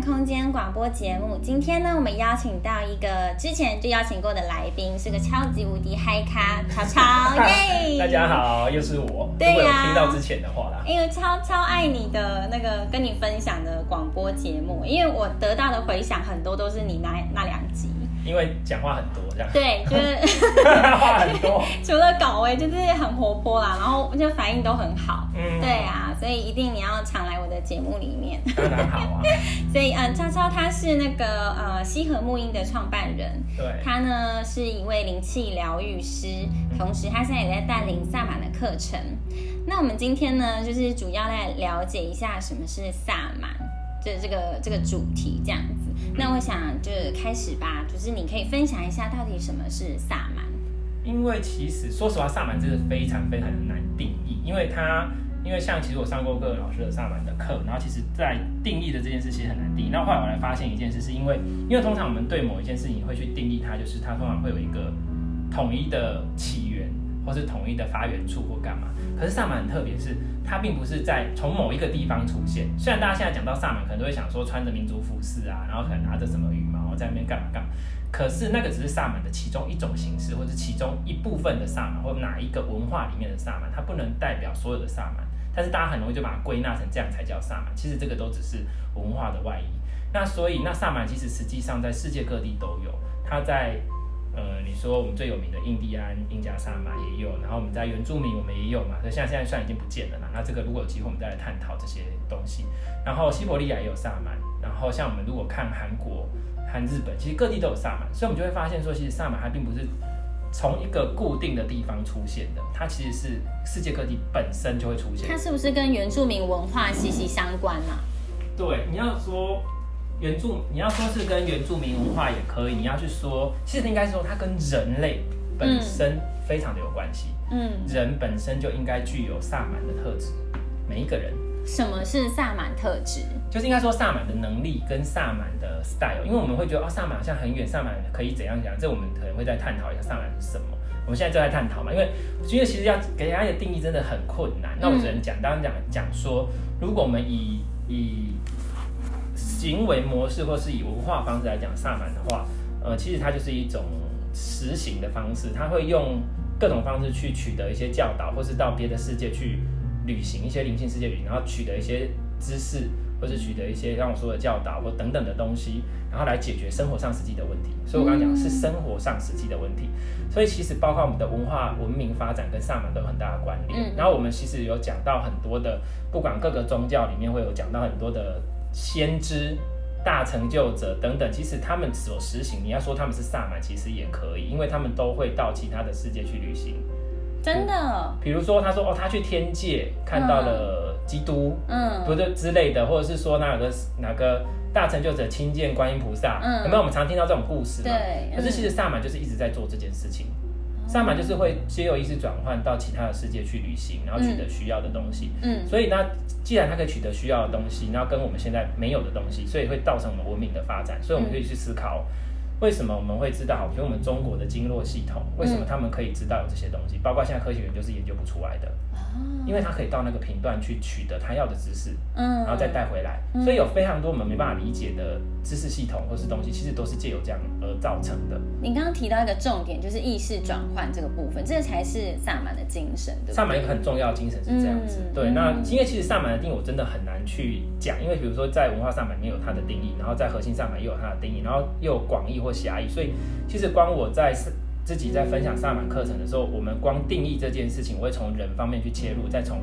空间广播节目。今天呢，我们邀请到一个之前就邀请过的来宾，是个超级无敌嗨咖，超超耶！大家好，又是我。对呀、啊，听到之前的话啦，因为超超爱你的那个跟你分享的广播节目，因为我得到的回响很多都是你那那两集。因为讲话很多，这样对，就是话很多。除了搞哎就是很活泼啦，然后就反应都很好。嗯，对啊，所以一定你要常来我的节目里面。当然好啊。所以，嗯，超超他是那个呃西河木音的创办人。对。他呢是一位灵气疗愈师，同时他现在也在带领萨满的课程。那我们今天呢，就是主要来了解一下什么是萨满。就这个这个主题这样子，那我想就是开始吧，就是你可以分享一下到底什么是萨满？因为其实说实话，萨满真的非常非常的难定义，因为它因为像其实我上过各个老师的萨满的课，然后其实在定义的这件事其实很难定义。那后来我来发现一件事，是因为因为通常我们对某一件事情会去定义它，就是它通常会有一个统一的起源，或是统一的发源处或干嘛。可是萨满很特别，是它并不是在从某一个地方出现。虽然大家现在讲到萨满，可能都会想说穿着民族服饰啊，然后可能拿着什么羽毛在那边干嘛干嘛。可是那个只是萨满的其中一种形式，或者其中一部分的萨满，或哪一个文化里面的萨满，它不能代表所有的萨满。但是大家很容易就把它归纳成这样才叫萨满。其实这个都只是文化的外衣。那所以那萨满其实实际上在世界各地都有，它在。呃，你说我们最有名的印第安、印加萨满也有，然后我们在原住民我们也有嘛，所以现在现在虽然已经不见了嘛，那这个如果有机会我们再来探讨这些东西。然后西伯利亚也有萨满，然后像我们如果看韩国、和日本，其实各地都有萨满，所以我们就会发现说，其实萨满它并不是从一个固定的地方出现的，它其实是世界各地本身就会出现。它是不是跟原住民文化息息相关呢？啊？对，你要说。原住，你要说是跟原住民文化也可以，你要去说，其实应该是说它跟人类本身非常的有关系。嗯，人本身就应该具有萨满的特质，每一个人。什么是萨满特质？就是应该说萨满的能力跟萨满的 style，因为我们会觉得哦，萨满好像很远，萨满可以怎样讲？这我们可能会再探讨一下萨满是什么。我们现在就在探讨嘛，因为因为其实要给大家的定义真的很困难。那我只能讲，当然讲讲说，如果我们以以行为模式，或是以文化方式来讲萨满的话，呃，其实它就是一种实行的方式，它会用各种方式去取得一些教导，或是到别的世界去旅行一些灵性世界旅行，然后取得一些知识，或是取得一些让我说的教导或等等的东西，然后来解决生活上实际的问题。所以我刚刚讲是生活上实际的问题，所以其实包括我们的文化文明发展跟萨满都有很大的关联。然后我们其实有讲到很多的，不管各个宗教里面会有讲到很多的。先知、大成就者等等，其实他们所实行，你要说他们是萨满，其实也可以，因为他们都会到其他的世界去旅行。真的？嗯、比如说，他说哦，他去天界看到了基督，嗯，不对之类的，或者是说哪个哪个大成就者亲见观音菩萨，嗯，有没有我们常听到这种故事嘛？对。可是其实萨满就是一直在做这件事情。萨满就是会借由意识转换到其他的世界去旅行，然后取得需要的东西。嗯，所以呢，既然它可以取得需要的东西，然后跟我们现在没有的东西，所以会造成我们文明的发展。所以我们可以去思考，为什么我们会知道？比如我们中国的经络系统，为什么他们可以知道有这些东西？嗯、包括现在科学研究是研究不出来的。因为他可以到那个频段去取得他要的知识，嗯，然后再带回来，嗯、所以有非常多我们没办法理解的知识系统或是东西，其实都是借由这样而造成的。你刚刚提到一个重点，就是意识转换这个部分，这才是萨满的精神，对对？萨满一个很重要的精神是这样子，嗯、对。那因为其实萨满的定义我真的很难去讲，因为比如说在文化萨满里面有它的定义，然后在核心萨满也有它的定义，然后又有广义或狭义，所以其实光我在自己在分享萨满课程的时候，我们光定义这件事情，我会从人方面去切入，再从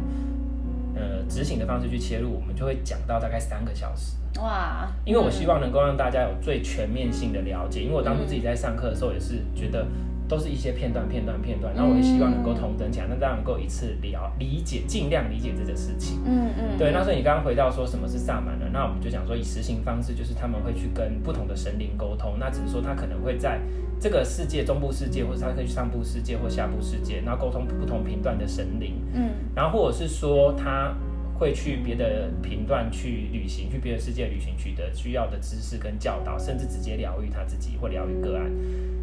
呃执行的方式去切入，我们就会讲到大概三个小时。哇！因为我希望能够让大家有最全面性的了解，因为我当初自己在上课的时候也是觉得都是一些片段、片段、片段，然后我也希望能够同等起来，让大家能够一次了理解，尽量理解这件事情。嗯嗯。对，那所以你刚刚回到说什么是萨满呢？那我们就讲说以实行方式，就是他们会去跟不同的神灵沟通，那只是说他可能会在。这个世界中部世界，或者他可以去上部世界或下部世界，然后沟通不同频段的神灵，嗯，然后或者是说他会去别的频段去旅行，去别的世界旅行，取得需要的知识跟教导，甚至直接疗愈他自己或疗愈个案，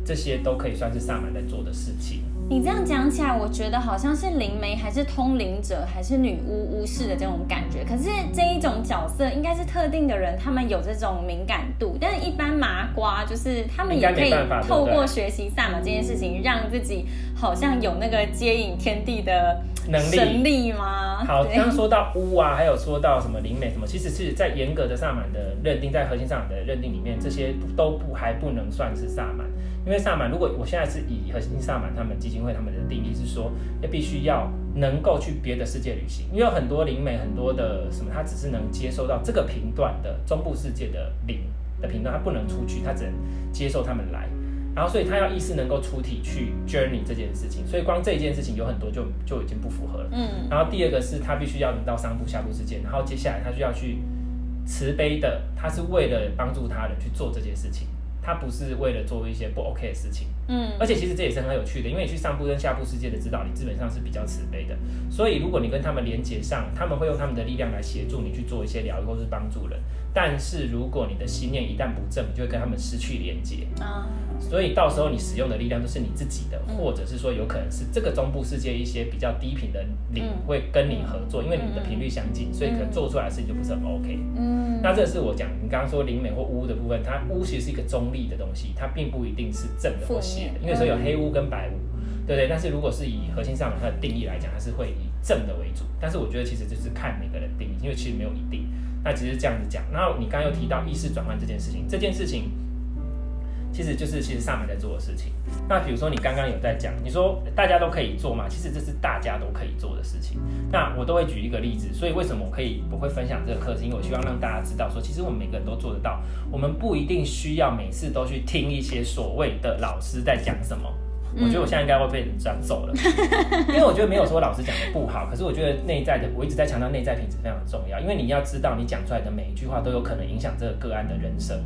这些都可以算是萨满在做的事情。你这样讲起来，我觉得好像是灵媒，还是通灵者，还是女巫巫师的这种感觉。可是这一种角色应该是特定的人，他们有这种敏感度。但是，一般麻瓜就是他们也可以透过学习萨满这件事情，让自己好像有那个接引天地的能力神力吗？好，刚刚说到巫啊，还有说到什么灵媒什么，其实是在严格的萨满的认定，在核心萨满的认定里面，这些都不还不能算是萨满。因为萨满，如果我现在是以核心萨满他们基金会他们的定义是说，也必须要能够去别的世界旅行，因为有很多灵媒，很多的什么，他只是能接收到这个频段的中部世界的灵的频段，他不能出去，他只能接受他们来，然后所以他要意识能够出体去 journey 这件事情，所以光这一件事情有很多就就已经不符合了。嗯，然后第二个是他必须要能到上部下部世界，然后接下来他就要去慈悲的，他是为了帮助他人去做这件事情。他不是为了做一些不 OK 的事情，嗯，而且其实这也是很有趣的，因为你去上部跟下部世界的指导，你基本上是比较慈悲的，所以如果你跟他们连接上，他们会用他们的力量来协助你去做一些疗愈或是帮助人。但是如果你的心念一旦不正，你就会跟他们失去连接啊。所以到时候你使用的力量都是你自己的，或者是说有可能是这个中部世界一些比较低频的灵会跟你合作，因为你们的频率相近，所以可能做出来的事情就不是很 OK。嗯，那这是我讲你刚刚说灵媒或巫的部分，它巫其实是一个中立的东西，它并不一定是正的或邪的，因为说有黑巫跟白巫，对不对？但是如果是以核心上它的定义来讲，它是会以正的为主。但是我觉得其实就是看每个人定义，因为其实没有一定。那其实这样子讲，然后你刚刚又提到意识转换这件事情，这件事情其实就是其实上面在做的事情。那比如说你刚刚有在讲，你说大家都可以做嘛？其实这是大家都可以做的事情。那我都会举一个例子，所以为什么我可以我会分享这个课是？因为我希望让大家知道说，其实我们每个人都做得到，我们不一定需要每次都去听一些所谓的老师在讲什么。我觉得我现在应该会被人转走了，因为我觉得没有说老师讲的不好，可是我觉得内在的，我一直在强调内在品质非常的重要，因为你要知道你讲出来的每一句话都有可能影响这个个案的人生，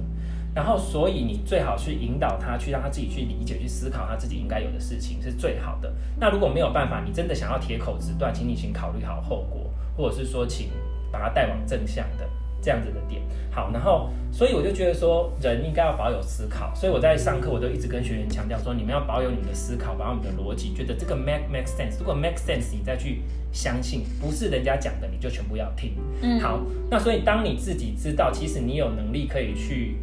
然后所以你最好去引导他，去让他自己去理解、去思考他自己应该有的事情是最好的。那如果没有办法，你真的想要铁口直断，请你请考虑好后果，或者是说请把他带往正向的。这样子的点，好，然后所以我就觉得说，人应该要保有思考，所以我在上课我都一直跟学员强调说，你们要保有你的思考，保有你的逻辑，觉得这个 make make sense，如果 make sense，你再去相信，不是人家讲的你就全部要听。嗯，好，那所以当你自己知道，其实你有能力可以去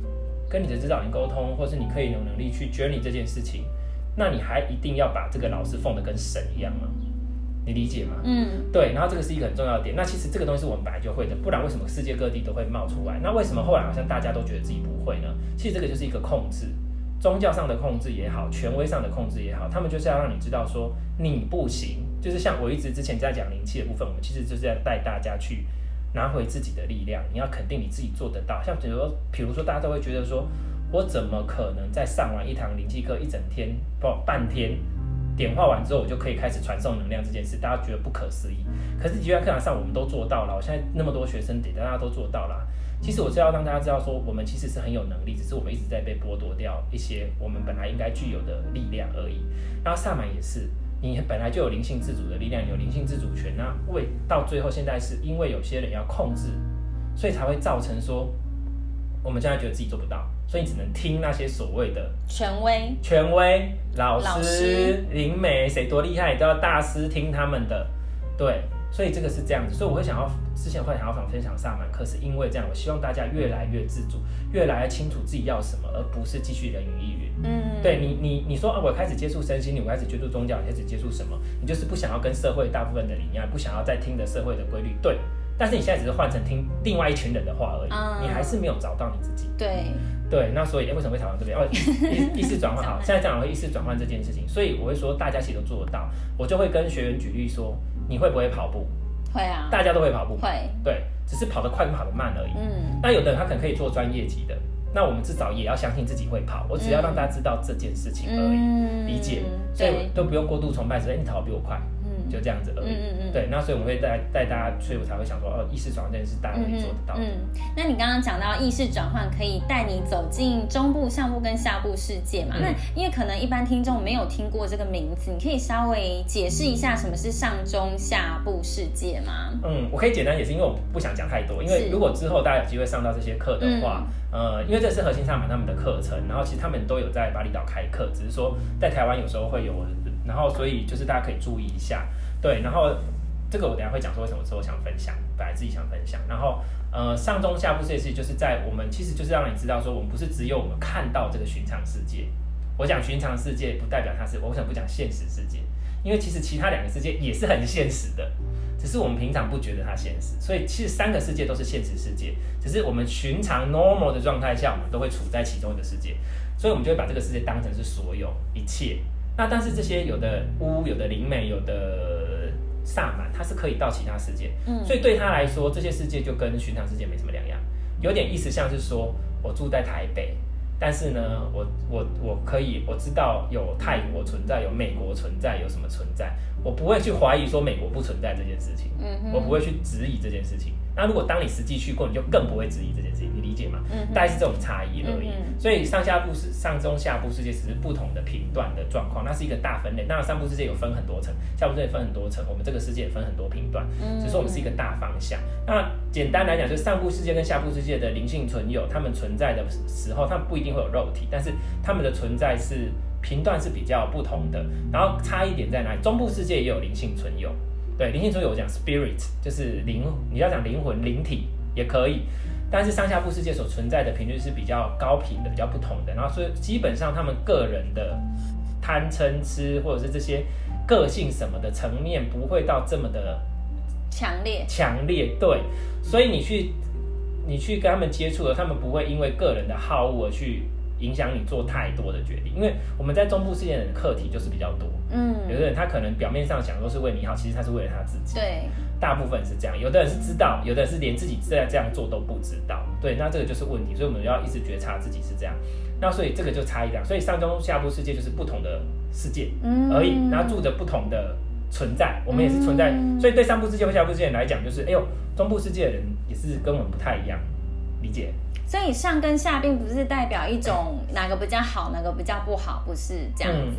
跟你的指导员沟通，或是你可以有能力去 journey 这件事情，那你还一定要把这个老师奉得跟神一样吗？你理解吗？嗯，对，然后这个是一个很重要的点。那其实这个东西是我们本来就会的，不然为什么世界各地都会冒出来？那为什么后来好像大家都觉得自己不会呢？其实这个就是一个控制，宗教上的控制也好，权威上的控制也好，他们就是要让你知道说你不行。就是像我一直之前在讲灵气的部分，我们其实就是要带大家去拿回自己的力量。你要肯定你自己做得到。像比如说，比如说大家都会觉得说，我怎么可能在上完一堂灵气课一整天不半天？点化完之后，我就可以开始传送能量这件事，大家觉得不可思议。可是，就在课堂上，我们都做到了。我现在那么多学生点，大家都做到了。其实我是要让大家知道，说我们其实是很有能力，只是我们一直在被剥夺掉一些我们本来应该具有的力量而已。然后萨满也是，你本来就有灵性自主的力量，有灵性自主权。那为到最后，现在是因为有些人要控制，所以才会造成说我们现在觉得自己做不到，所以你只能听那些所谓的权威、权威老师、灵媒，谁多厉害，你都要大师听他们的。对，所以这个是这样子。所以我会想要之前会想要分享萨满课，是因为这样，我希望大家越来越自主，越来越清楚自己要什么，而不是继续人云亦云。嗯，对你，你你说啊，我开始接触身心灵，我开始接触宗教，开始接触什么？你就是不想要跟社会大部分的理念，不想要再听的社会的规律。对。但是你现在只是换成听另外一群人的话而已，嗯、你还是没有找到你自己。对对，那所以、欸、为什么会讨论这边？哦，意意识转换好，现在讲会意识转换这件事情，所以我会说大家其实都做得到。我就会跟学员举例说，你会不会跑步？会啊，大家都会跑步。会，对，只是跑得快跟跑得慢而已。嗯，那有的人他可能可以做专业级的，那我们至少也要相信自己会跑。我只要让大家知道这件事情而已，嗯、理解，所以都不用过度崇拜，说哎，你跑得比我快。就这样子而已。嗯嗯嗯。对，那所以我们会带带大家，所以我才会想说，哦，意识转换这件事大家可以做得到嗯。嗯，那你刚刚讲到意识转换可以带你走进中部、上部跟下部世界嘛？嗯、那因为可能一般听众没有听过这个名字，你可以稍微解释一下什么是上中下部世界吗？嗯，我可以简单解释，因为我不想讲太多，因为如果之后大家有机会上到这些课的话，嗯、呃，因为这是核心上满他们的课程，然后其实他们都有在巴厘岛开课，只是说在台湾有时候会有。然后，所以就是大家可以注意一下，对。然后这个我等下会讲说为什么说我想分享，本来自己想分享。然后，呃，上中下部这些事，就是在我们其实就是让你知道说，我们不是只有我们看到这个寻常世界。我讲寻常世界，不代表它是，我为什么不讲现实世界？因为其实其他两个世界也是很现实的，只是我们平常不觉得它现实。所以其实三个世界都是现实世界，只是我们寻常 normal 的状态下，我们都会处在其中一个世界，所以我们就会把这个世界当成是所有一切。那但是这些有的巫、有的灵媒、有的萨满，他是可以到其他世界，嗯，所以对他来说，这些世界就跟寻常世界没什么两样，有点意思，像是说我住在台北，但是呢，我我我可以我知道有泰国存在，有美国存在，有什么存在，我不会去怀疑说美国不存在这件事情，嗯，我不会去质疑这件事情。那如果当你实际去过，你就更不会质疑这件事情，你理解吗？嗯，大概是这种差异而已。嗯、所以上下部是上中下部世界只是不同的频段的状况，那是一个大分类。那上部世界有分很多层，下部世界分很多层，我们这个世界也分很多频段，只是我们是一个大方向。那简单来讲，就是上部世界跟下部世界的灵性存有，他们存在的时候，他们不一定会有肉体，但是他们的存在是频段是比较不同的。然后差异点在哪里？中部世界也有灵性存有。对，灵性存有我讲 spirit 就是灵，你要讲灵魂、灵体也可以，但是上下部世界所存在的频率是比较高频的、比较不同的。然后所以基本上他们个人的贪嗔痴或者是这些个性什么的层面不会到这么的强烈。强烈对，所以你去你去跟他们接触了，他们不会因为个人的好恶而去。影响你做太多的决定，因为我们在中部世界的课题就是比较多。嗯，有的人他可能表面上想说是为你好，其实他是为了他自己。对，大部分是这样。有的人是知道，有的人是连自己在这样做都不知道。对，那这个就是问题，所以我们要一直觉察自己是这样。那所以这个就差异量，所以上中下部世界就是不同的世界而已，然后住着不同的存在，我们也是存在。所以对上部世界和下部世界来讲，就是哎呦，中部世界的人也是跟我们不太一样，理解？所以上跟下并不是代表一种哪个比较好，哪个比较不好，不是这样子。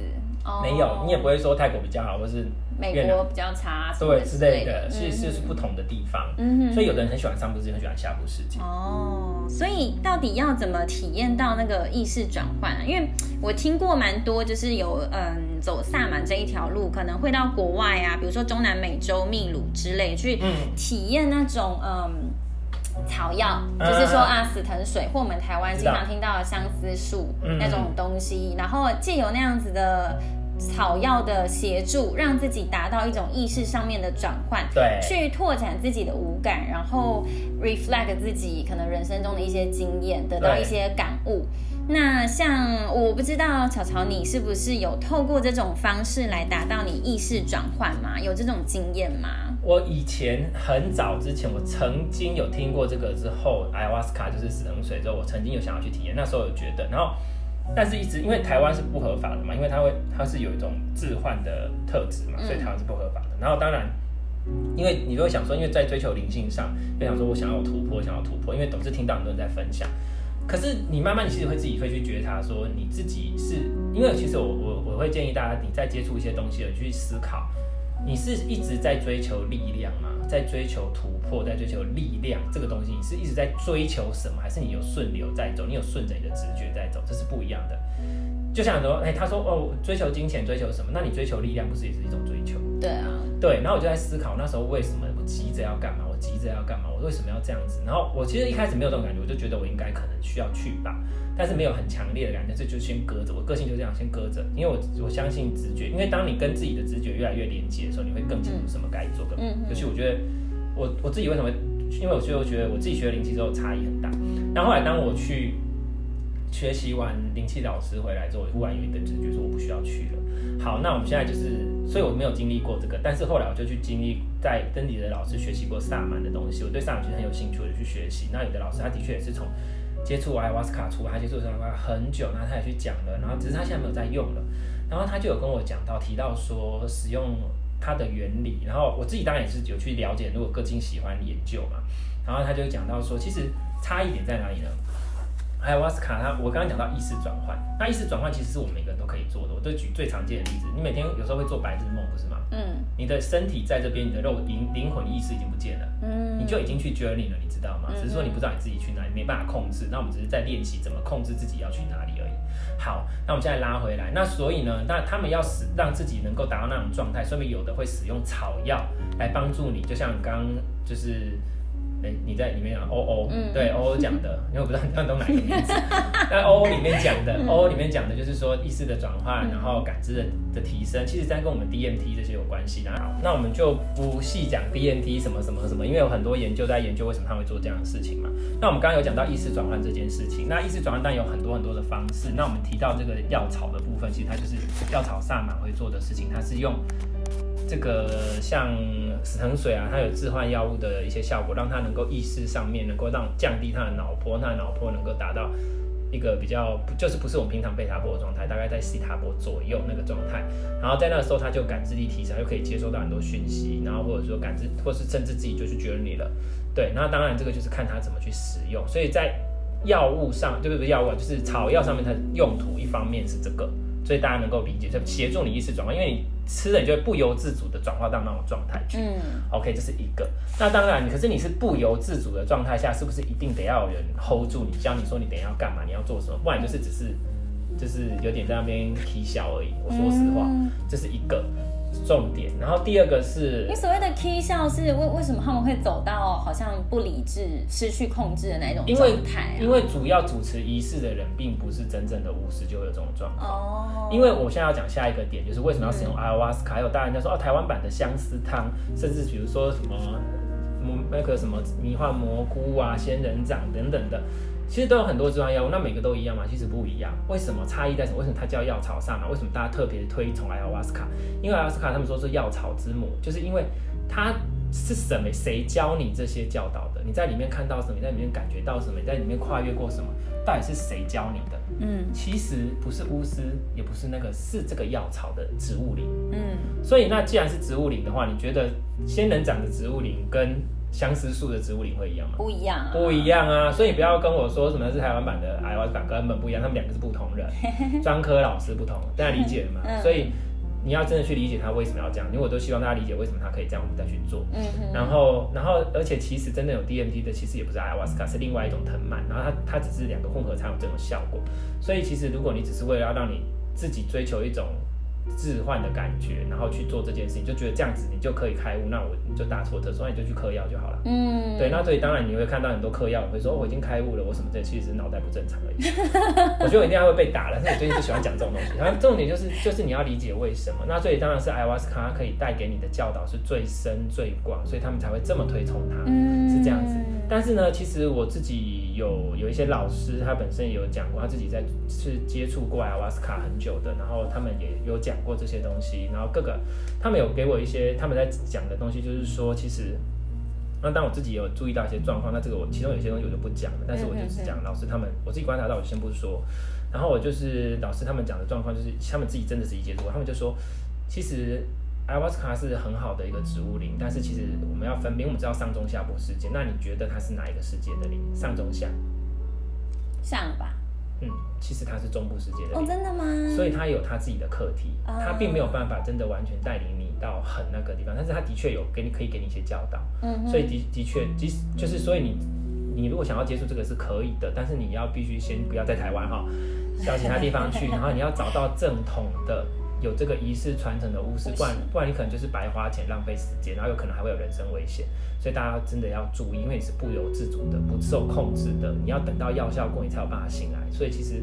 没有，你也不会说泰国比较好，或是美国比较差，对之类的，其实是不同的地方。嗯，所以有的人很喜欢上部世界，很喜欢下部世界。哦，所以到底要怎么体验到那个意识转换啊？因为我听过蛮多，就是有嗯走萨满这一条路，可能会到国外啊，比如说中南美洲秘鲁之类去体验那种嗯。草药就是说啊，死藤水或我们台湾经常听到的相思树那种东西，然后借由那样子的草药的协助，让自己达到一种意识上面的转换，对，去拓展自己的五感，然后 reflect 自己可能人生中的一些经验，得到一些感悟。那像我不知道草草，你是不是有透过这种方式来达到你意识转换吗？有这种经验吗？我以前很早之前，我曾经有听过这个之后，ayahuasca 瓦斯卡就是死藤水之后，我曾经有想要去体验，那时候有觉得，然后，但是一直因为台湾是不合法的嘛，因为它会它是有一种置换的特质嘛，所以台湾是不合法的。然后当然，因为你都会想说，因为在追求灵性上，就想说我想要突破，想要突破，因为总是听到很多人在分享，可是你慢慢你其实会自己会去觉察说，你自己是因为其实我我我会建议大家，你在接触一些东西而去思考。你是一直在追求力量吗？在追求突破，在追求力量这个东西，你是一直在追求什么？还是你有顺流在走？你有顺着你的直觉在走？这是不一样的。就像说，哎、欸，他说哦，追求金钱，追求什么？那你追求力量，不是也是一种追求？对啊，对。然后我就在思考，那时候为什么我急着要干嘛？我急着要干嘛？我为什么要这样子？然后我其实一开始没有这种感觉，我就觉得我应该可能需要去吧，但是没有很强烈的感觉，这就先搁着。我个性就这样，先搁着，因为我我相信直觉，因为当你跟自己的直觉越来越连接的时候，你会更清楚什么该做的。嗯，尤其我觉得我我自己为什么？因为我就觉得我自己学了灵气之后差异很大。然后后来当我去。学习完灵气老师回来之后，我忽然有一个直觉说我不需要去了。好，那我们现在就是，所以我没有经历过这个，但是后来我就去经历，在跟你的老师学习过萨满的东西，我对萨满其实很有兴趣，我就去学习。那有的老师他的确也是从接触艾瓦斯卡出来，他接触艾瓦斯卡很久，然后他也去讲了，然后只是他现在没有在用了。然后他就有跟我讲到提到说使用它的原理，然后我自己当然也是有去了解，如果个性喜欢研究嘛，然后他就讲到说，其实差异点在哪里呢？艾瓦斯卡，他我刚刚讲到意识转换，那意识转换其实是我们每个人都可以做的。我都举最常见的例子，你每天有时候会做白日梦，不是吗？嗯。你的身体在这边，你的肉灵灵魂意识已经不见了，嗯，你就已经去 journey 了，你知道吗？只是说你不知道你自己去哪里，没办法控制。那我们只是在练习怎么控制自己要去哪里而已。好，那我们现在拉回来，那所以呢，那他们要使让自己能够达到那种状态，说明有的会使用草药来帮助你，就像刚刚就是。哎、欸，你在里面讲欧欧，嗯、对欧欧讲的，因为我不知道你听懂哪个名字。但欧欧里面讲的，欧欧里面讲的就是说意识的转换，然后感知的的提升，其实在跟我们 DMT 这些有关系的。好，那我们就不细讲 DMT 什么什么什么，因为有很多研究在研究为什么他会做这样的事情嘛。那我们刚刚有讲到意识转换这件事情，那意识转换当然有很多很多的方式。那我们提到这个药草的部分，其实它就是药草萨满会做的事情，它是用。这个像死藤水啊，它有致幻药物的一些效果，让它能够意识上面能够让降低它的脑波，它的脑波能够达到一个比较，就是不是我们平常贝塔波的状态，大概在西塔波左右那个状态。然后在那个时候，它就感知力提升，就可以接收到很多讯息，然后或者说感知，或是甚至自己就去觉得你了。对，那当然这个就是看它怎么去使用。所以在药物上，对不对？药物就是草药上面，它的用途一方面是这个。所以大家能够理解，就协助你意识转换，因为你吃了，你就会不由自主的转化到那种状态去。嗯，OK，这是一个。那当然，可是你是不由自主的状态下，是不是一定得要有人 hold 住你，教你说你等一下要干嘛，你要做什么？不然就是只是就是有点在那边啼笑而已。我说实话，嗯、这是一个。重点，然后第二个是，你所谓的 key 笑是为为什么他们会走到好像不理智、失去控制的那种状态、啊？因为主要主持仪式的人并不是真正的巫师，就会有这种状况。哦，因为我现在要讲下一个点，就是为什么要使用阿瓦斯卡？还有大人家说哦，台湾版的相思汤，甚至比如说什么那个什么迷幻蘑菇啊、仙人掌等等的。其实都有很多致幻药物，那每个都一样吗？其实不一样。为什么差异在什么？为什么它叫药草上呢？为什么大家特别推崇艾瓦斯卡？因为艾瓦斯卡他们说是药草之母，就是因为它是什么？谁教你这些教导的？你在里面看到什么？你在里面感觉到什么？你在里面跨越过什么？到底是谁教你的？嗯，其实不是巫师，也不是那个，是这个药草的植物灵。嗯，所以那既然是植物灵的话，你觉得仙人掌的植物灵跟相思树的植物灵会一样吗？不一样，啊，不一样啊！所以你不要跟我说什么是台湾版的艾瓦斯卡，根本不一样，他们两个是不同人，专科老师不同，大家理解了吗？嗯、所以你要真的去理解他为什么要这样，因为我都希望大家理解为什么他可以这样，我们再去做。嗯哼然后，然后，而且其实真的有 DMT 的，其实也不是艾瓦斯卡，是另外一种藤蔓，然后它它只是两个混合才有这种效果。所以其实如果你只是为了要让你自己追求一种。置换的感觉，然后去做这件事情，就觉得这样子你就可以开悟，那我你就大错特错，那你就去嗑药就好了。嗯，对，那所以当然你会看到很多嗑药我会说、哦、我已经开悟了，我什么这其实脑袋不正常而已。我觉得我一定要会被打了，但是我最近就喜欢讲这种东西。然后重点就是就是你要理解为什么，那所以当然是艾瓦斯卡可以带给你的教导是最深最广，所以他们才会这么推崇它，嗯、是这样子。但是呢，其实我自己有有一些老师，他本身也有讲过，他自己在是接触过艾瓦斯卡很久的，然后他们也有讲。过这些东西，然后各个他们有给我一些他们在讲的东西，就是说，其实那当我自己有注意到一些状况，那这个我其中有些东西我就不讲了，但是我就只讲老师他们我自己观察到，我就先不说。然后我就是老师他们讲的状况，就是他们自己真的是理解过，他们就说，其实艾瓦斯卡是很好的一个植物灵，但是其实我们要分辨，我们知道上中下部世界，那你觉得它是哪一个世界的灵？上中下？上吧。嗯，其实他是中部世界的灵，哦，真的吗？所以他有他自己的课题，哦、他并没有办法真的完全带领你到很那个地方，但是他的确有给你可以给你一些教导，嗯，所以的的确，即使就是所以你你如果想要接触这个是可以的，但是你要必须先不要在台湾哈，到其他地方去，然后你要找到正统的。有这个仪式传承的巫师，不然不然你可能就是白花钱浪费时间，然后有可能还会有人身危险，所以大家真的要注意，因为你是不由自主的、不受控制的，你要等到药效过，你才有办法醒来，所以其实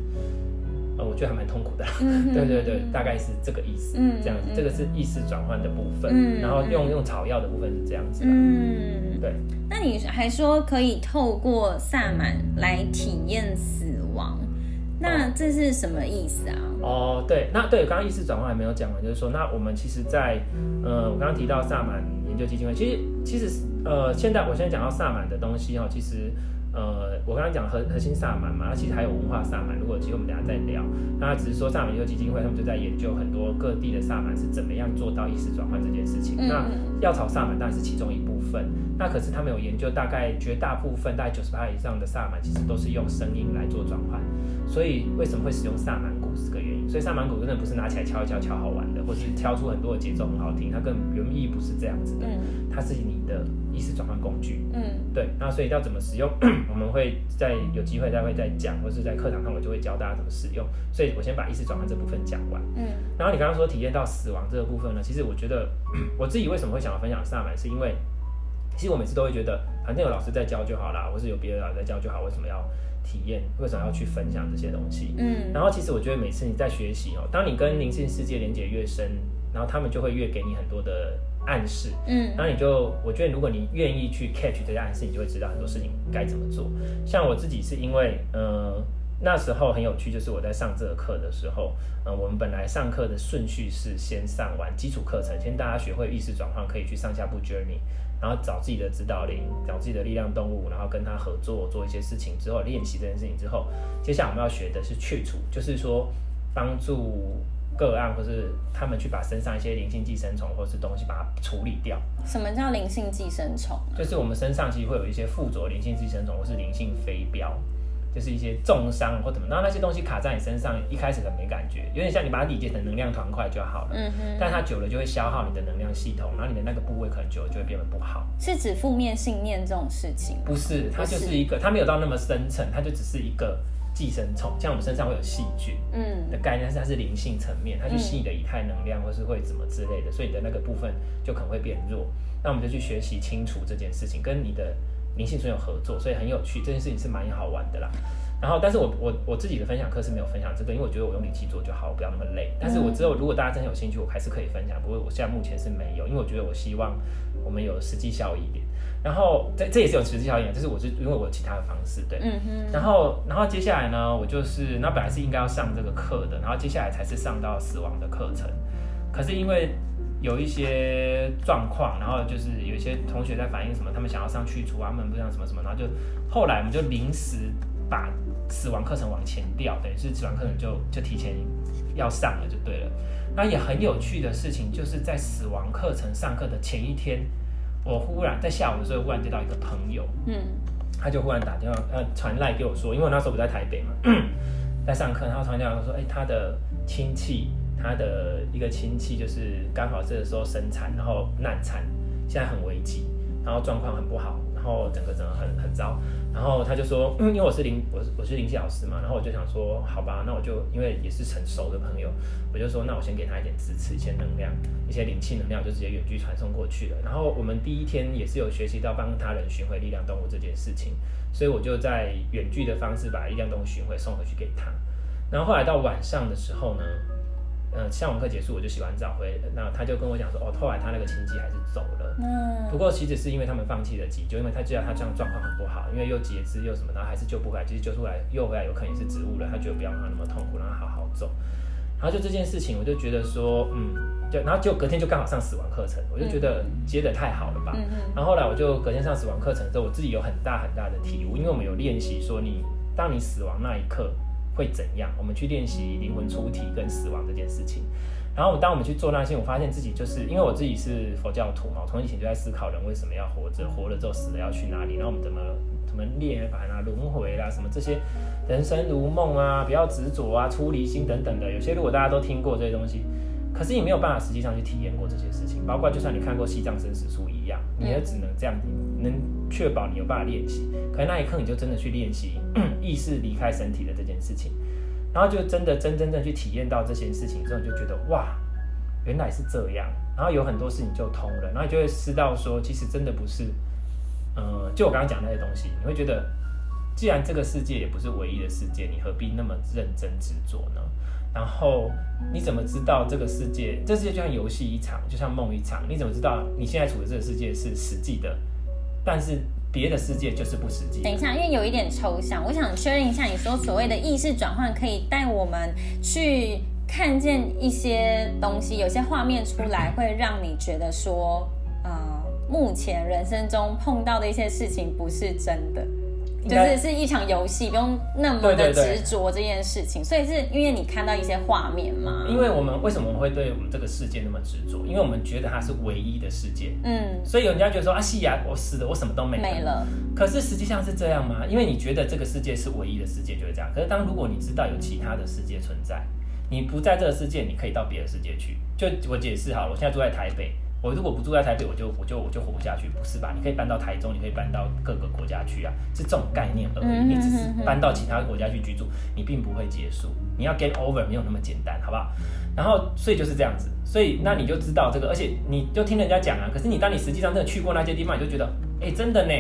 呃，我觉得还蛮痛苦的。嗯、对对对，大概是这个意思。嗯，这样子，这个是意识转换的部分。嗯，然后用用草药的部分是这样子。嗯，对。那你还说可以透过萨满来体验死亡？那这是什么意思啊？哦，对，那对，刚刚意识转换还没有讲完，就是说，那我们其实在，在呃，我刚刚提到萨满研究基金会，其实其实呃，现在我现在讲到萨满的东西哈，其实。呃，我刚刚讲核核心萨满嘛，那其实还有文化萨满。如果有机会我们等下再聊。那只是说萨满研究基金会他们就在研究很多各地的萨满是怎么样做到意识转换这件事情。嗯、那药草萨满当然是其中一部分。那可是他们有研究，大概绝大部分大概九十八以上的萨满其实都是用声音来做转换。所以为什么会使用萨满鼓是个原因。所以萨满鼓真的不是拿起来敲一敲敲好玩的，或是敲出很多的节奏很好听，它更原意不是这样子的。它是你的意识转换工具。嗯，对。那所以要怎么使用？我们会在有机会再会再讲，或是在课堂上我就会教大家怎么使用。所以我先把意识转换这部分讲完。嗯，然后你刚刚说体验到死亡这个部分呢，其实我觉得 我自己为什么会想要分享萨满，是因为其实我每次都会觉得，反正有老师在教就好啦，或是有别的老师在教就好，为什么要体验？为什么要去分享这些东西？嗯，然后其实我觉得每次你在学习哦，当你跟灵性世界连接越深，然后他们就会越给你很多的。暗示，嗯，然后你就，我觉得如果你愿意去 catch 这些暗示，你就会知道很多事情该怎么做。像我自己是因为，呃，那时候很有趣，就是我在上这个课的时候，呃，我们本来上课的顺序是先上完基础课程，先大家学会意识转换，可以去上下部 journey，然后找自己的指导灵，找自己的力量动物，然后跟他合作做一些事情之后，练习这件事情之后，接下来我们要学的是去除，就是说帮助。个案，或是他们去把身上一些灵性寄生虫或是东西把它处理掉。什么叫灵性寄生虫？就是我们身上其实会有一些附着灵性寄生虫或是灵性飞镖，就是一些重伤或怎么，然后那些东西卡在你身上，一开始很没感觉，有点像你把它理解成能量团块就好了。嗯哼。但它久了就会消耗你的能量系统，然后你的那个部位可能久了就会变得不好。是指负面信念这种事情？不是，它就是一个，它没有到那么深层，它就只是一个。寄生虫，像我们身上会有细菌，嗯，的概念但是它是灵性层面，它去吸你的以太能量，或是会怎么之类的，所以你的那个部分就可能会变弱。那我们就去学习清除这件事情，跟你的灵性存有合作，所以很有趣，这件事情是蛮好玩的啦。然后，但是我我我自己的分享课是没有分享这个，因为我觉得我用灵气做就好，不要那么累。但是我之后如果大家真的有兴趣，我还是可以分享。不过我现在目前是没有，因为我觉得我希望我们有实际效益一点。然后这这也是有实际效益，就是我是因为我有其他的方式，对，嗯哼。然后然后接下来呢，我就是那本来是应该要上这个课的，然后接下来才是上到死亡的课程。可是因为有一些状况，然后就是有一些同学在反映什么，他们想要上去除啊，他们不想什么什么，然后就后来我们就临时把死亡课程往前调，等于是死亡课程就就提前要上了，就对了。那也很有趣的事情，就是在死亡课程上课的前一天。我忽然在下午的时候，忽然接到一个朋友，嗯，他就忽然打电话，呃，传赖给我说，因为我那时候不在台北嘛，在上课，然后传电话说，哎、欸，他的亲戚，他的一个亲戚就是刚好这个时候生产，然后难产，现在很危急，然后状况很不好。然后整个整个很很糟，然后他就说，嗯，因为我是灵，我是我是灵气老师嘛，然后我就想说，好吧，那我就因为也是很熟的朋友，我就说，那我先给他一点支持，一些能量，一些灵气能量，就直接远距传送过去了。然后我们第一天也是有学习到帮他人寻回力量动物这件事情，所以我就在远距的方式把力量动物寻回送回去给他。然后后来到晚上的时候呢，嗯，上完课结束，我就洗完澡回，那他就跟我讲说，哦，后来他那个亲戚还是走了。嗯。不过其实是因为他们放弃了急救，因为他知道他这样状况很不好，因为又截肢又什么，然后还是救不回来。其实救出来又回来，有可能也是植物了，他觉得不要让他那么痛苦，让他好好走。然后就这件事情，我就觉得说，嗯，就然后就隔天就刚好上死亡课程，我就觉得接的太好了吧。嗯嗯。然后后来我就隔天上死亡课程之后，我自己有很大很大的体悟，因为我们有练习说你，你当你死亡那一刻。会怎样？我们去练习灵魂出体跟死亡这件事情。然后当我们去做那些，我发现自己就是因为我自己是佛教徒嘛，我从以前就在思考人为什么要活着，活了之后死了要去哪里，然后我们怎么什么涅槃啊、轮回啦，什么这些人生如梦啊，不要执着啊、出离心等等的，有些如果大家都听过这些东西，可是你没有办法实际上去体验过这些事情，包括就算你看过《西藏生死书》一样，你也只能这样，能确保你有办法练习，可是那一刻你就真的去练习 意识离开身体的这件事情，然后就真的真真正去体验到这些事情之后，你就觉得哇。原来是这样，然后有很多事情就通了，然后你就会知道说，其实真的不是，呃，就我刚刚讲那些东西，你会觉得，既然这个世界也不是唯一的世界，你何必那么认真执着呢？然后你怎么知道这个世界，这世界就像游戏一场，就像梦一场，你怎么知道你现在处的这个世界是实际的，但是别的世界就是不实际？等一下，因为有一点抽象，我想确认一下，你说所谓的意识转换可以带我们去。看见一些东西，有些画面出来，会让你觉得说，呃，目前人生中碰到的一些事情不是真的，就是是一场游戏，不用那么的执着这件事情。所以是因为你看到一些画面嘛？因为我们为什么会对我们这个世界那么执着？因为我们觉得它是唯一的世界。嗯，所以人家觉得说啊，西雅，我死了，我什么都没了。没了。可是实际上是这样吗？因为你觉得这个世界是唯一的世界，就是这样。可是当如果你知道有其他的世界存在。你不在这个世界，你可以到别的世界去。就我解释好了，我现在住在台北，我如果不住在台北，我就我就我就活不下去，不是吧？你可以搬到台中，你可以搬到各个国家去啊，是这种概念而已。你只是搬到其他国家去居住，你并不会结束。你要 get over 没有那么简单，好不好？然后所以就是这样子，所以那你就知道这个，而且你就听人家讲啊。可是你当你实际上真的去过那些地方，你就觉得，哎，真的呢。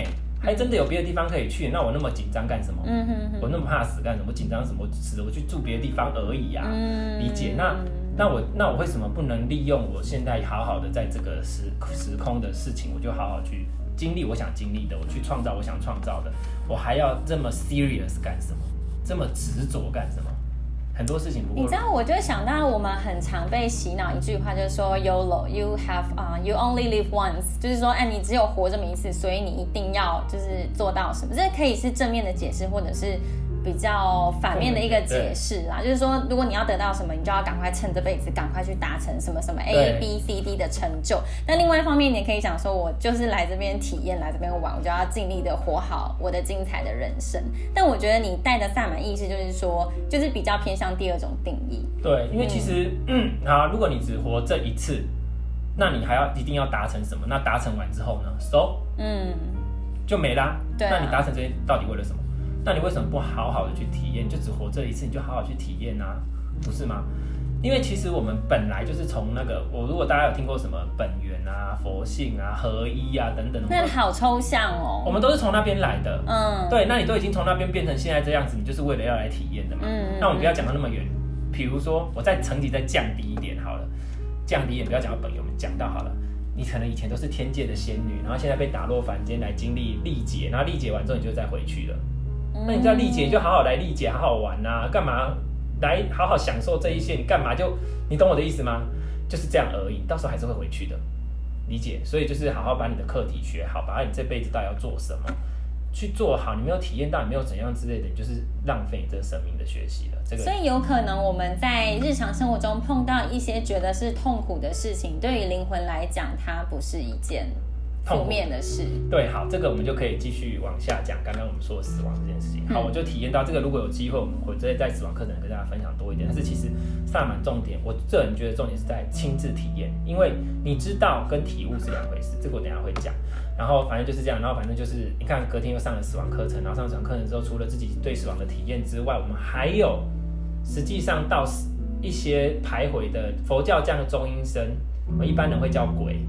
还真的有别的地方可以去，那我那么紧张干什么？嗯哼哼，我那么怕死干什么？我紧张什么？死了我去住别的地方而已啊。嗯，理解。那那我那我为什么不能利用我现在好好的在这个时时空的事情，我就好好去经历我想经历的，我去创造我想创造的，我还要这么 serious 干什么？这么执着干什么？很多事情不，你知道，我就想到我们很常被洗脑一句话，就是说 YOLO，You have 啊、uh,，You only live once，就是说，哎，你只有活这么一次，所以你一定要就是做到什么？这可以是正面的解释，或者是。比较反面的一个解释啦，就是说，如果你要得到什么，你就要赶快趁这辈子赶快去达成什么什么 A B C D 的成就。但另外一方面，你也可以想说，我就是来这边体验，来这边玩，我就要尽力的活好我的精彩的人生。但我觉得你带的萨满意识，就是说，就是比较偏向第二种定义。对，因为其实，嗯，好，如果你只活这一次，那你还要一定要达成什么？那达成完之后呢？So，嗯，就没啦。对啊。那你达成这些到底为了什么？那你为什么不好好的去体验？就只活这一次，你就好好去体验啊，不是吗？因为其实我们本来就是从那个，我如果大家有听过什么本源啊、佛性啊、合一啊等等，那好抽象哦。我们都是从那边来的，嗯，对。那你都已经从那边变成现在这样子，你就是为了要来体验的嘛。嗯。那我们不要讲到那么远，比如说我再层级再降低一点好了，降低一点，不要讲到本源，我们讲到好了。你可能以前都是天界的仙女，然后现在被打落凡间来经历历劫，然后历劫完之后你就再回去了。那你在历劫，你就好好来历劫，好好玩呐、啊，干嘛来好好享受这一些？你干嘛就你懂我的意思吗？就是这样而已，到时候还是会回去的，理解？所以就是好好把你的课题学好，把你这辈子到底要做什么去做好。你没有体验到，你没有怎样之类的，你就是浪费你这个生命的学习了。这个，所以有可能我们在日常生活中碰到一些觉得是痛苦的事情，对于灵魂来讲，它不是一件。负面的事，对，好，这个我们就可以继续往下讲。刚刚我们说的死亡这件事情，好，我就体验到这个。如果有机会，我们会在在死亡课程跟大家分享多一点。但是其实萨满重点，我个人觉得重点是在亲自体验，因为你知道跟体悟是两回事。这个我等下会讲。然后反正就是这样，然后反正就是你看，隔天又上了死亡课程，然后上了死亡课程之后，除了自己对死亡的体验之外，我们还有实际上到一些徘徊的佛教这样的中阴身，我们一般人会叫鬼。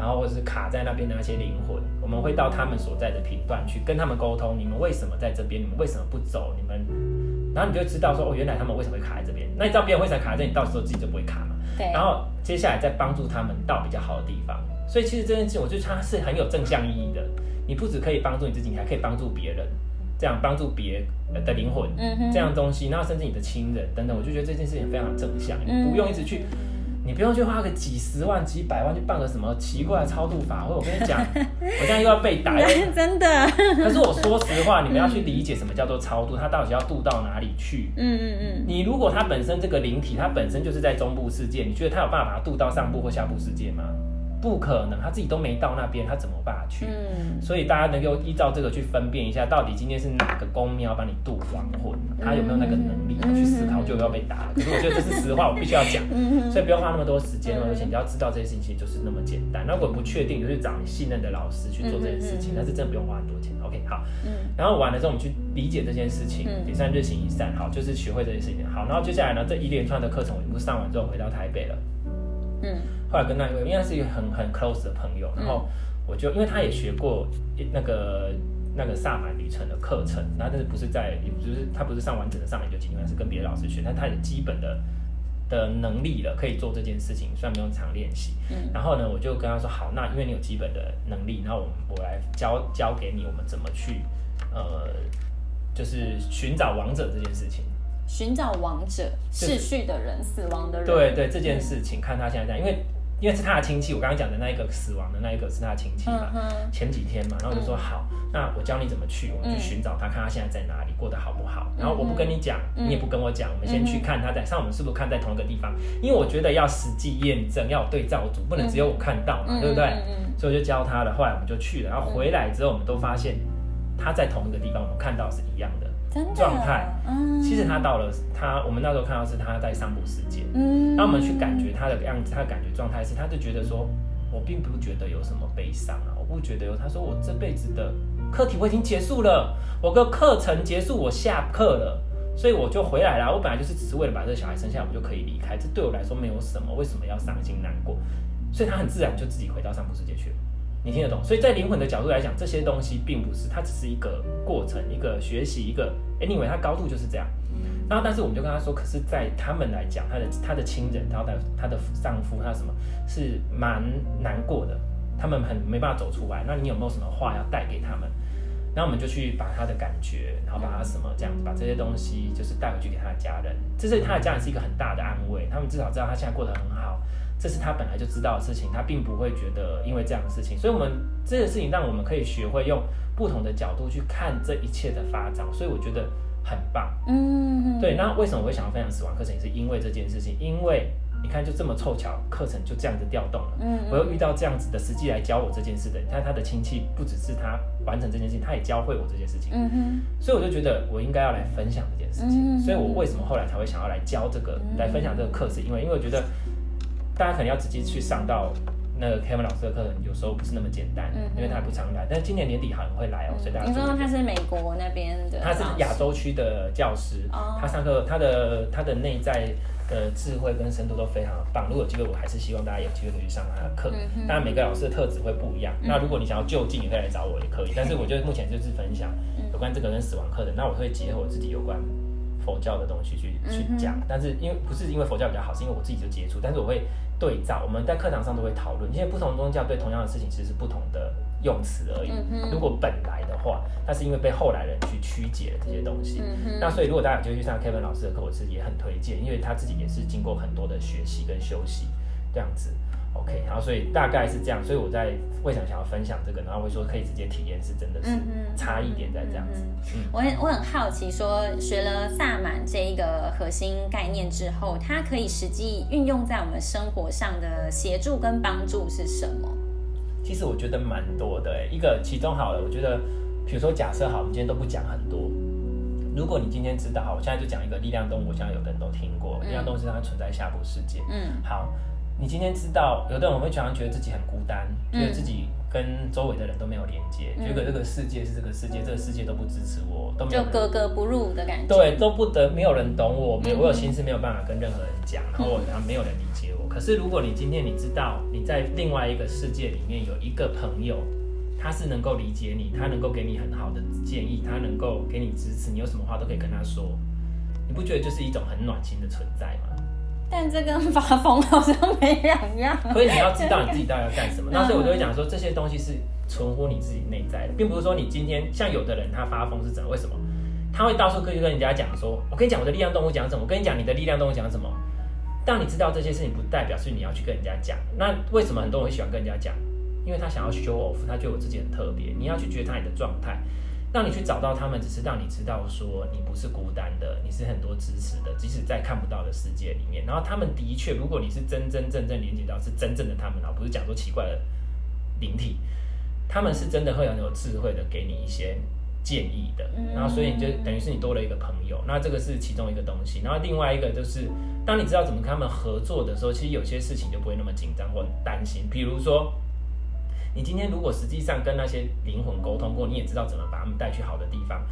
然后或者是卡在那边的那些灵魂，我们会到他们所在的频段去跟他们沟通。你们为什么在这边？你们为什么不走？你们，然后你就知道说，哦，原来他们为什么会卡在这边。那你知道别人为什么卡在这里，你到时候自己就不会卡嘛。对。然后接下来再帮助他们到比较好的地方。所以其实这件事，我觉得它是很有正向意义的。你不只可以帮助你自己，你还可以帮助别人，这样帮助别人的灵魂，嗯哼，这样东西，然后甚至你的亲人等等，我就觉得这件事情非常正向，你不用一直去。你不用去花个几十万、几百万去办个什么奇怪的超度法会。我跟你讲，我现在又要被打，真的。可是我说实话，你们要去理解什么叫做超度，它到底要渡到哪里去？嗯嗯嗯。你如果它本身这个灵体，它本身就是在中部世界，你觉得它有办法把它渡到上部或下部世界吗？不可能，他自己都没到那边，他怎么办法去？嗯，所以大家能够依照这个去分辨一下，到底今天是哪个宫庙帮你渡亡魂，他有没有那个能力去思考，就要被打了。可是我觉得这是实话，我必须要讲，所以不用花那么多时间，而且你要知道这些事情其实就是那么简单。那如果不确定，就去找你信任的老师去做这件事情，但是真的不用花很多钱。OK，好，然后完了之后，我们去理解这件事情，点善日行一善，好，就是学会这件事情。好，然后接下来呢，这一连串的课程我全部上完之后，回到台北了。嗯，后来跟那一位，因为他是一个很很 close 的朋友，然后我就因为他也学过那个那个萨满旅程的课程，那但是不是在，也不是他不是上完整的萨满就进，而是跟别的老师学，但他有基本的的能力了，可以做这件事情，虽然没有常练习。嗯，然后呢，我就跟他说，好，那因为你有基本的能力，然后我我来教教给你，我们怎么去呃，就是寻找王者这件事情。寻找亡者，逝去的人，死亡的人。对对，这件事情看他现在这样，因为因为是他的亲戚，我刚刚讲的那一个死亡的那一个是他的亲戚嘛，前几天嘛，然后我就说好，那我教你怎么去，我们去寻找他，看他现在在哪里，过得好不好。然后我不跟你讲，你也不跟我讲，我们先去看他在，像我们是不是看在同一个地方？因为我觉得要实际验证，要有对照组，不能只有我看到嘛，对不对？所以我就教他了，后来我们就去了，然后回来之后，我们都发现他在同一个地方，我们看到是一样的。状态，嗯，其实他到了他，我们那时候看到是他在上部世界，嗯，那我们去感觉他的样子，他的感觉状态是，他就觉得说，我并不觉得有什么悲伤啊，我不觉得有，他说我这辈子的课题我已经结束了，我的课程结束，我下课了，所以我就回来了，我本来就是只是为了把这个小孩生下来，我就可以离开，这对我来说没有什么，为什么要伤心难过？所以他很自然就自己回到上部世界去。了。你听得懂？所以在灵魂的角度来讲，这些东西并不是，它只是一个过程，一个学习，一个 anyway，它高度就是这样。然后，但是我们就跟他说，可是，在他们来讲，他的他的亲人，然后他的他的丈夫，他什么是蛮难过的，他们很没办法走出来。那你有没有什么话要带给他们？然后我们就去把他的感觉，然后把他什么这样子，把这些东西就是带回去给他的家人。这是他的家人是一个很大的安慰，他们至少知道他现在过得很好。这是他本来就知道的事情，他并不会觉得因为这样的事情，所以我们这件事情让我们可以学会用不同的角度去看这一切的发展，所以我觉得很棒。嗯，对。那为什么我会想要分享死亡课程，也是因为这件事情，因为你看就这么凑巧，课程就这样子调动了。嗯，我又遇到这样子的实际来教我这件事的，你看他的亲戚不只是他完成这件事情，他也教会我这件事情。嗯哼，所以我就觉得我应该要来分享这件事情。所以我为什么后来才会想要来教这个，来分享这个课是，因为因为我觉得。大家可能要直接去上到那个 Kevin 老师的课程，有时候不是那么简单，嗯、因为他还不常来。但是今年年底好像会来哦、喔，所以大家。你说他是美国那边的？他是亚洲区的教师，哦、他上课他的他的内在的智慧跟深度都非常的棒。如果有机会，我还是希望大家有机会可以去上他的课。嗯、当然每个老师的特质会不一样。嗯、那如果你想要就近，你可以来找我也可以。但是我觉得目前就是分享有关这个跟死亡课程，那我会结合我自己有关。佛教的东西去去讲，但是因为不是因为佛教比较好，是因为我自己就接触，但是我会对照，我们在课堂上都会讨论，因为不同宗教对同样的事情其实是不同的用词而已。如果本来的话，那是因为被后来人去曲解了这些东西。那所以如果大家有机会去上 Kevin 老师的课，我是也很推荐，因为他自己也是经过很多的学习跟修习这样子。OK，然后所以大概是这样，所以我在为什么想要分享这个，然后会说可以直接体验，是真的是差异点在这样子。嗯，我很我很好奇，说学了萨满这一个核心概念之后，它可以实际运用在我们生活上的协助跟帮助是什么？其实我觉得蛮多的，一个其中好了，我觉得，比如说假设好，我们今天都不讲很多，如果你今天知道，好，我现在就讲一个力量动物，我相信有的人都听过，力量动物是它存在下部世界。嗯，好。你今天知道，有的人我会常常觉得自己很孤单，觉得自己跟周围的人都没有连接，觉得这个世界是这个世界，这个世界都不支持我，都没有就格格不入的感觉。对，都不得，没有人懂我，没有我有心事没有办法跟任何人讲，然后我没有人理解我。可是如果你今天你知道你在另外一个世界里面有一个朋友，他是能够理解你，他能够给你很好的建议，他能够给你支持，你有什么话都可以跟他说，你不觉得就是一种很暖心的存在吗？但这跟发疯好像没两样。所以你要知道你自己到底要干什么。那所以我就会讲说，这些东西是存乎你自己内在的，并不是说你今天像有的人他发疯是怎么？为什么？他会到处可以跟人家讲说，我跟你讲我的力量动物讲什么，我跟你讲你的力量动物讲什么。当你知道这些事情，不代表是你要去跟人家讲。那为什么很多人会喜欢跟人家讲？因为他想要 show off，他觉得我自己很特别。你要去觉察你的状态。让你去找到他们，只是让你知道说你不是孤单的，你是很多支持的，即使在看不到的世界里面。然后他们的确，如果你是真真正正连接到是真正的他们，而不是讲说奇怪的灵体，他们是真的会很有智慧的给你一些建议的。然后所以你就等于是你多了一个朋友，那这个是其中一个东西。然后另外一个就是，当你知道怎么跟他们合作的时候，其实有些事情就不会那么紧张或担心。比如说。你今天如果实际上跟那些灵魂沟通过，你也知道怎么把他们带去好的地方。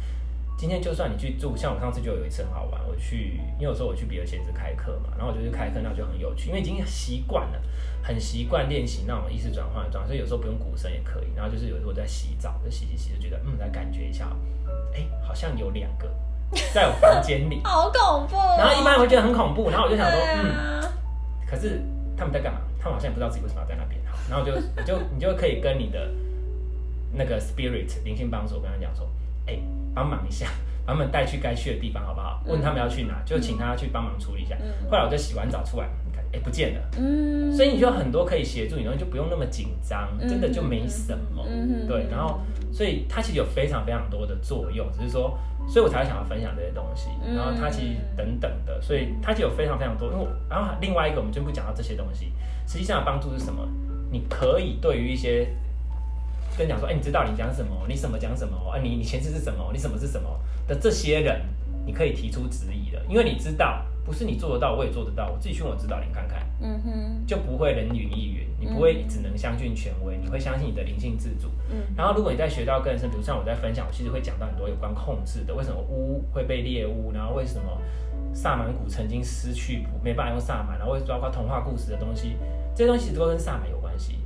今天就算你去住，像我上次就有一次很好玩，我去，因为有时候我去比尔先生开课嘛，然后我就去开课，那就很有趣，因为已经习惯了，很习惯练习那种意识转换的状态，所以有时候不用鼓声也可以。然后就是有时候我在洗澡，就洗洗洗，就觉得嗯，来感觉一下，哎、欸，好像有两个在我房间里，好恐怖、哦。然后一般人会觉得很恐怖，然后我就想说，啊、嗯，可是他们在干嘛？他们好像也不知道自己为什么要在那边。然后就你就你就可以跟你的那个 spirit 灵性帮手跟他讲说，哎、欸，帮忙一下，把他们带去该去的地方，好不好？问他们要去哪，就请他去帮忙处理一下。后来我就洗完澡出来，你看，哎、欸，不见了。嗯。所以你就很多可以协助你，然后就不用那么紧张，真的就没什么。嗯对，然后所以它其实有非常非常多的作用，只是说，所以我才会想要分享这些东西。然后它其实等等的，所以它其实有非常非常多。因为我然后另外一个，我们就不讲到这些东西，实际上的帮助是什么？你可以对于一些跟你讲说，哎、欸，你知道你讲什么？你什么讲什么？啊，你你前世是什么？你什么是什么的这些人，你可以提出质疑的，因为你知道，不是你做得到，我也做得到，我自己去问我指导灵看看，嗯哼，就不会人云亦云，你不会只能相信权威，你会相信你的灵性自主。嗯，然后如果你在学到更深，比如像我在分享，我其实会讲到很多有关控制的，为什么巫会被猎巫，然后为什么萨满谷曾经失去没办法用萨满，然后为包括童话故事的东西，这些东西都跟萨满有关。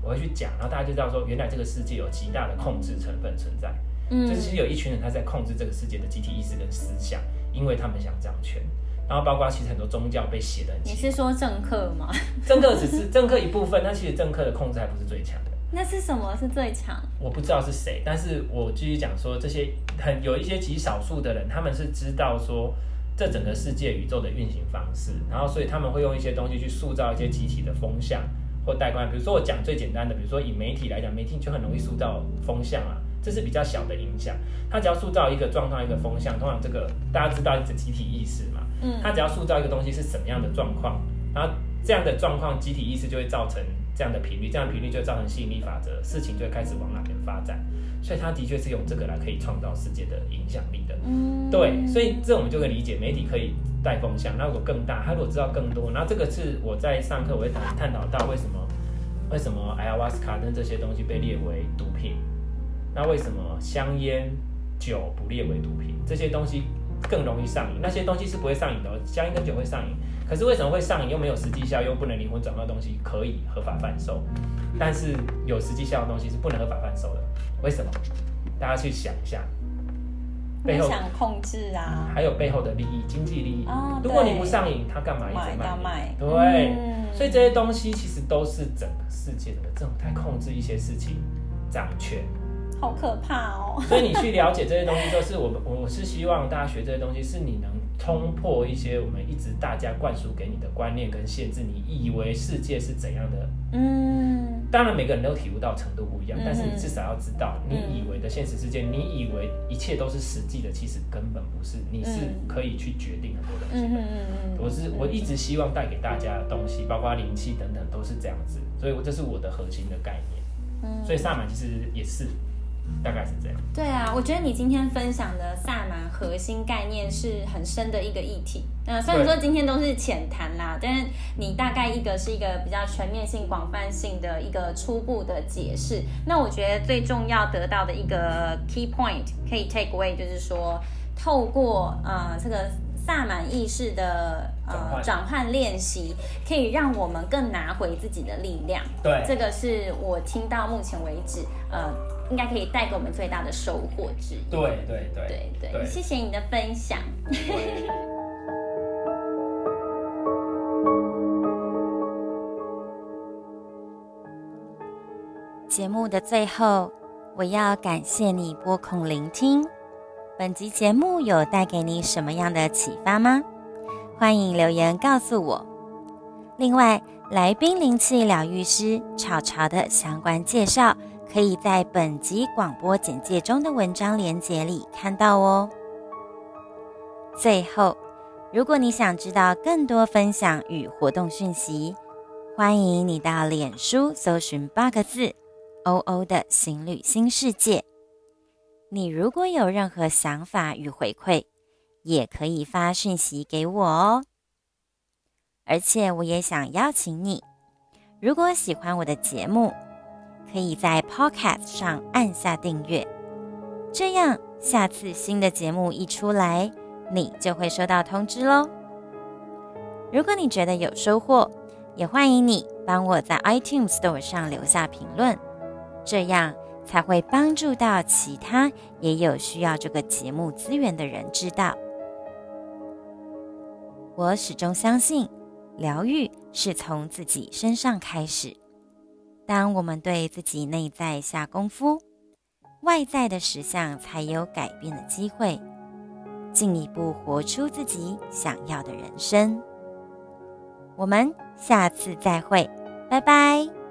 我会去讲，然后大家就知道说，原来这个世界有极大的控制成分存在。嗯，就是其实有一群人他在控制这个世界的集体意识跟思想，因为他们想掌权。然后包括其实很多宗教被写的很清楚。你是说政客吗？政客只是政客一部分，那其实政客的控制还不是最强的。那是什么是最强？我不知道是谁，但是我继续讲说，这些很有一些极少数的人，他们是知道说这整个世界宇宙的运行方式，然后所以他们会用一些东西去塑造一些集体的风向。或带观，比如说我讲最简单的，比如说以媒体来讲，媒体就很容易塑造风向啊，这是比较小的影响。它只要塑造一个状况、一个风向，通常这个大家知道是集体意识嘛，嗯，它只要塑造一个东西是什么样的状况，然后这样的状况集体意识就会造成这样的频率，这样的频率就会造成吸引力法则，事情就会开始往哪边发展。所以它的确是用这个来可以创造世界的影响力的，嗯，对，所以这我们就可以理解，媒体可以。带风向，那如果更大，他如果知道更多，那这个是我在上课我会探探讨到为什么为什么 ayahuasca 瓦斯卡跟这些东西被列为毒品，那为什么香烟酒不列为毒品？这些东西更容易上瘾，那些东西是不会上瘾的，香烟跟酒会上瘾，可是为什么会上瘾？又没有实际效，又不能灵魂转换的东西可以合法贩售，但是有实际效的东西是不能合法贩售的，为什么？大家去想一下。背后想控制啊，还有背后的利益，经济利益。哦，如果你不上瘾，他干嘛一直卖？卖对，嗯、所以这些东西其实都是整个世界的政府在控制一些事情，掌权。好可怕哦！所以你去了解这些东西，就是我们，我是希望大家学这些东西，是你能冲破一些我们一直大家灌输给你的观念跟限制，你以为世界是怎样的？嗯，当然每个人都体悟到程度不一样，但是你至少要知道，你以为的现实世界，你以为一切都是实际的，其实根本不是，你是可以去决定很多东西的。我是我一直希望带给大家的东西，包括灵气等等，都是这样子，所以这是我的核心的概念。所以萨满其实也是。大概是这样。对啊，我觉得你今天分享的萨满核心概念是很深的一个议题。那虽然说今天都是浅谈啦，但是你大概一个是一个比较全面性、广泛性的一个初步的解释。那我觉得最重要得到的一个 key point 可以 take away，就是说透过呃这个。萨满意识的呃转换练习，可以让我们更拿回自己的力量。对，这个是我听到目前为止，呃，应该可以带给我们最大的收获之一。对对对对对，对，谢谢你的分享。节目的最后，我要感谢你拨空聆听。本集节目有带给你什么样的启发吗？欢迎留言告诉我。另外，来宾灵气疗愈师潮潮的相关介绍，可以在本集广播简介中的文章连结里看到哦。最后，如果你想知道更多分享与活动讯息，欢迎你到脸书搜寻八个字“欧欧的行旅新世界”。你如果有任何想法与回馈，也可以发讯息给我哦。而且我也想邀请你，如果喜欢我的节目，可以在 Podcast 上按下订阅，这样下次新的节目一出来，你就会收到通知喽。如果你觉得有收获，也欢迎你帮我在 iTunes Store 上留下评论，这样才会帮助到其他也有需要这个节目资源的人知道。我始终相信，疗愈是从自己身上开始。当我们对自己内在下功夫，外在的实相才有改变的机会，进一步活出自己想要的人生。我们下次再会，拜拜。